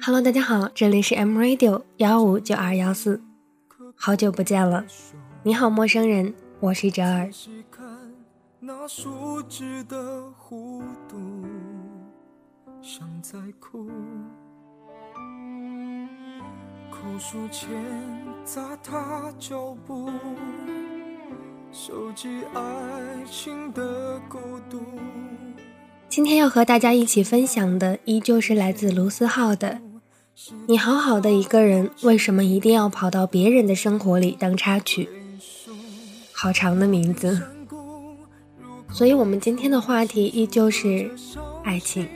Hello，大家好，这里是 M Radio 幺五九二幺四，好久不见了，你好，陌生人，我是哲儿。今天要和大家一起分享的，依旧是来自卢思浩的。你好好的一个人，为什么一定要跑到别人的生活里当插曲？好长的名字。所以，我们今天的话题依旧是爱情。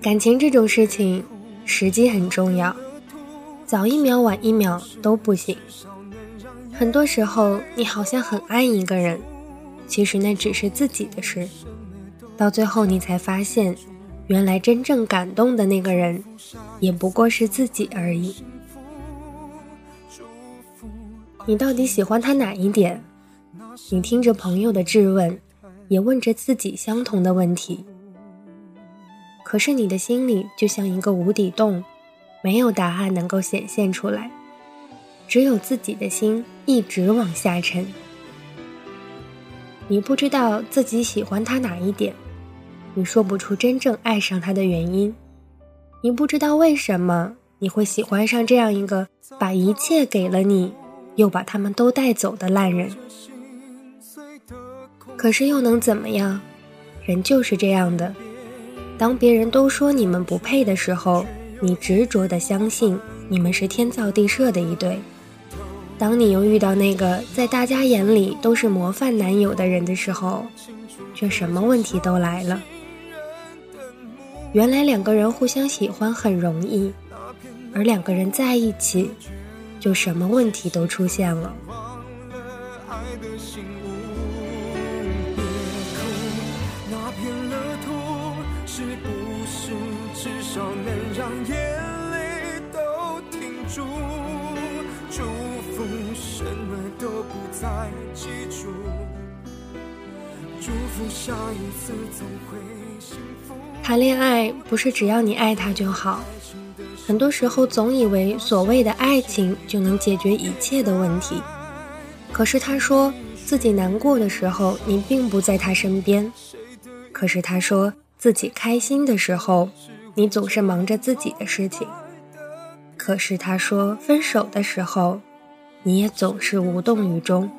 感情这种事情，时机很重要，早一秒晚一秒都不行。很多时候，你好像很爱一个人，其实那只是自己的事。到最后，你才发现，原来真正感动的那个人，也不过是自己而已。你到底喜欢他哪一点？你听着朋友的质问，也问着自己相同的问题。可是你的心里就像一个无底洞，没有答案能够显现出来，只有自己的心一直往下沉。你不知道自己喜欢他哪一点，你说不出真正爱上他的原因，你不知道为什么你会喜欢上这样一个把一切给了你，又把他们都带走的烂人。可是又能怎么样？人就是这样的。当别人都说你们不配的时候，你执着的相信你们是天造地设的一对。当你又遇到那个在大家眼里都是模范男友的人的时候，却什么问题都来了。原来两个人互相喜欢很容易，而两个人在一起，就什么问题都出现了。是不是至少能让眼泪都停住。下一次总会幸福。谈恋爱不是只要你爱他就好，很多时候总以为所谓的爱情就能解决一切的问题。可是他说自己难过的时候，你并不在他身边；可是他说自己开心的时候，你总是忙着自己的事情；可是他说分手的时候，你也总是无动于衷。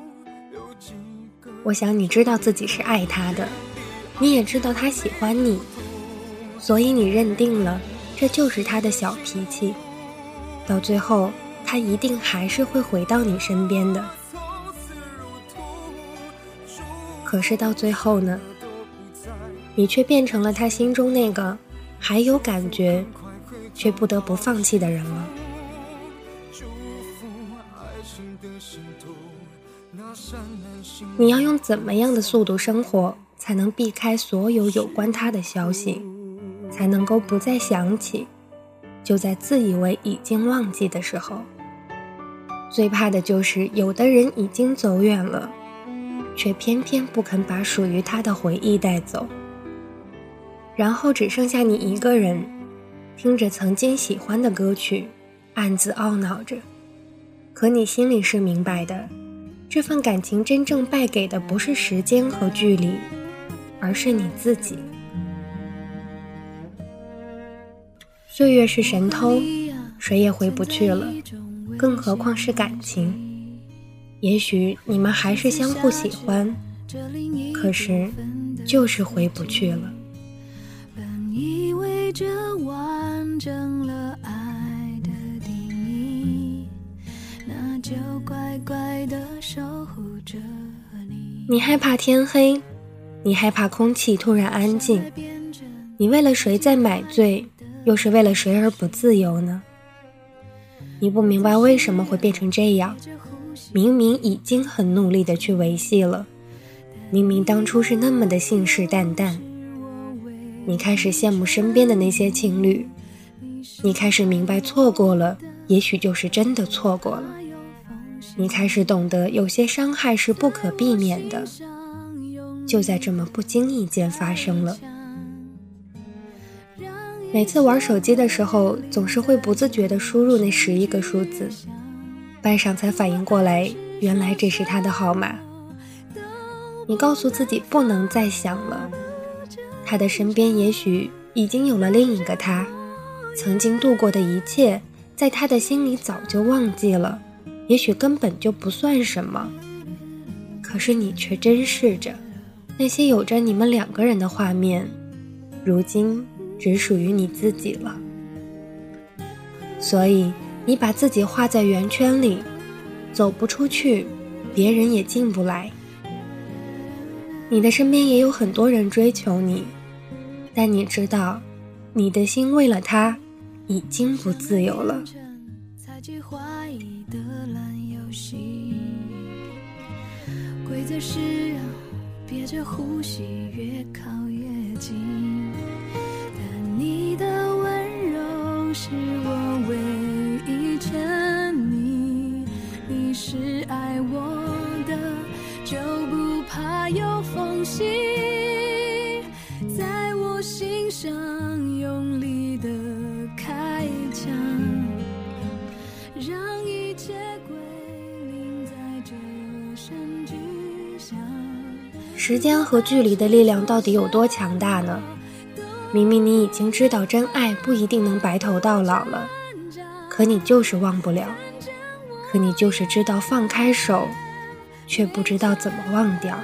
我想你知道自己是爱他的，你也知道他喜欢你，所以你认定了这就是他的小脾气。到最后，他一定还是会回到你身边的。可是到最后呢，你却变成了他心中那个还有感觉，却不得不放弃的人了。你要用怎么样的速度生活，才能避开所有有关他的消息，才能够不再想起？就在自以为已经忘记的时候，最怕的就是有的人已经走远了，却偏偏不肯把属于他的回忆带走，然后只剩下你一个人，听着曾经喜欢的歌曲，暗自懊恼着。可你心里是明白的。这份感情真正败给的不是时间和距离，而是你自己。岁月是神偷，谁也回不去了，更何况是感情。也许你们还是相互喜欢，可是就是回不去了。这完整了爱的定义，那。就乖乖的守护着你。你害怕天黑，你害怕空气突然安静，你为了谁在买醉，又是为了谁而不自由呢？你不明白为什么会变成这样，明明已经很努力的去维系了，明明当初是那么的信誓旦旦。你开始羡慕身边的那些情侣，你开始明白错过了。也许就是真的错过了。你开始懂得，有些伤害是不可避免的，就在这么不经意间发生了。每次玩手机的时候，总是会不自觉地输入那十一个数字，半晌才反应过来，原来这是他的号码。你告诉自己不能再想了，他的身边也许已经有了另一个他，曾经度过的一切，在他的心里早就忘记了。也许根本就不算什么，可是你却珍视着那些有着你们两个人的画面，如今只属于你自己了。所以你把自己画在圆圈里，走不出去，别人也进不来。你的身边也有很多人追求你，但你知道，你的心为了他，已经不自由了。规则是要憋着呼吸越靠越近，切归零在这声句。时间和距离的力量到底有多强大呢？明明你已经知道真爱不一定能白头到老了，可你就是忘不了；可你就是知道放开手，却不知道怎么忘掉。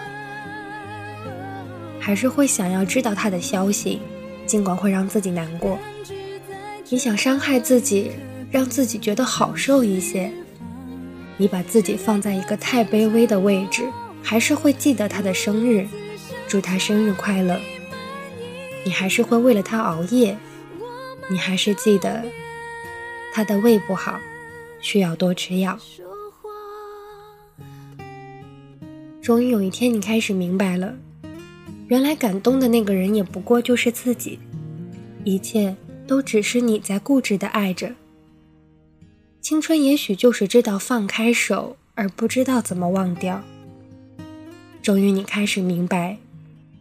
还是会想要知道他的消息，尽管会让自己难过。你想伤害自己，让自己觉得好受一些。你把自己放在一个太卑微的位置。还是会记得他的生日，祝他生日快乐。你还是会为了他熬夜，你还是记得他的胃不好，需要多吃药。终于有一天，你开始明白了，原来感动的那个人也不过就是自己，一切都只是你在固执的爱着。青春也许就是知道放开手，而不知道怎么忘掉。终于，你开始明白，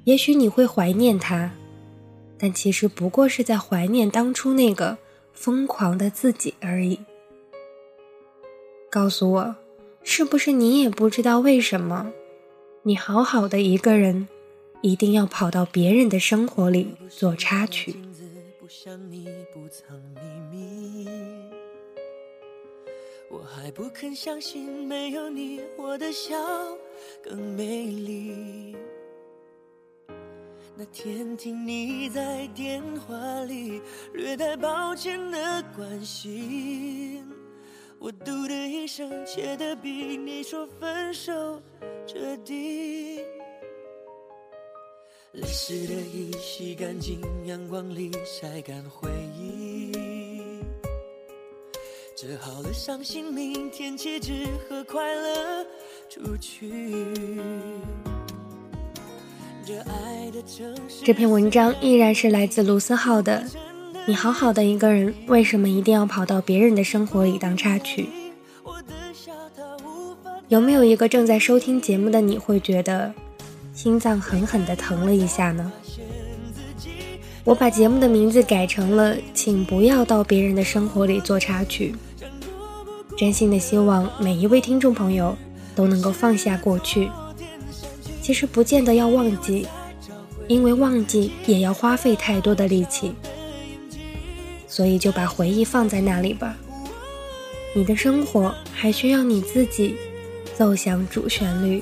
也许你会怀念他，但其实不过是在怀念当初那个疯狂的自己而已。告诉我，是不是你也不知道为什么，你好好的一个人，一定要跑到别人的生活里做插曲？我还不肯相信，没有你，我的笑更美丽。那天听你在电话里略带抱歉的关心，我嘟的一声，切的比你说分手彻底。泪湿的衣洗干净，阳光里晒干回忆。折好了伤心，明天起只和快乐出去。这篇文章依然是来自卢思浩的。你好好的一个人，为什么一定要跑到别人的生活里当插曲？有没有一个正在收听节目的你会觉得心脏狠狠地疼了一下呢？我把节目的名字改成了，请不要到别人的生活里做插曲。真心的希望每一位听众朋友都能够放下过去。其实不见得要忘记，因为忘记也要花费太多的力气。所以就把回忆放在那里吧。你的生活还需要你自己奏响主旋律。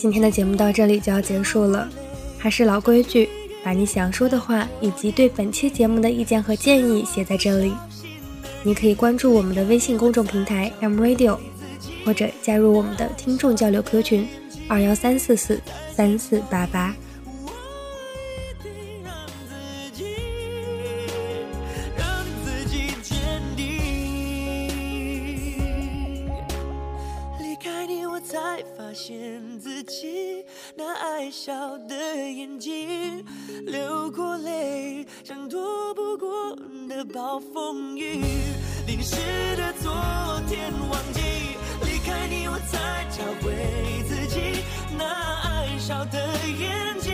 今天的节目到这里就要结束了，还是老规矩，把你想说的话以及对本期节目的意见和建议写在这里。你可以关注我们的微信公众平台 M Radio，或者加入我们的听众交流 Q 群二幺三四四三四八八。那爱笑的眼睛，流过泪，像躲不过的暴风雨。淋湿的昨天，忘记离开你，我才找回自己那爱笑的眼睛。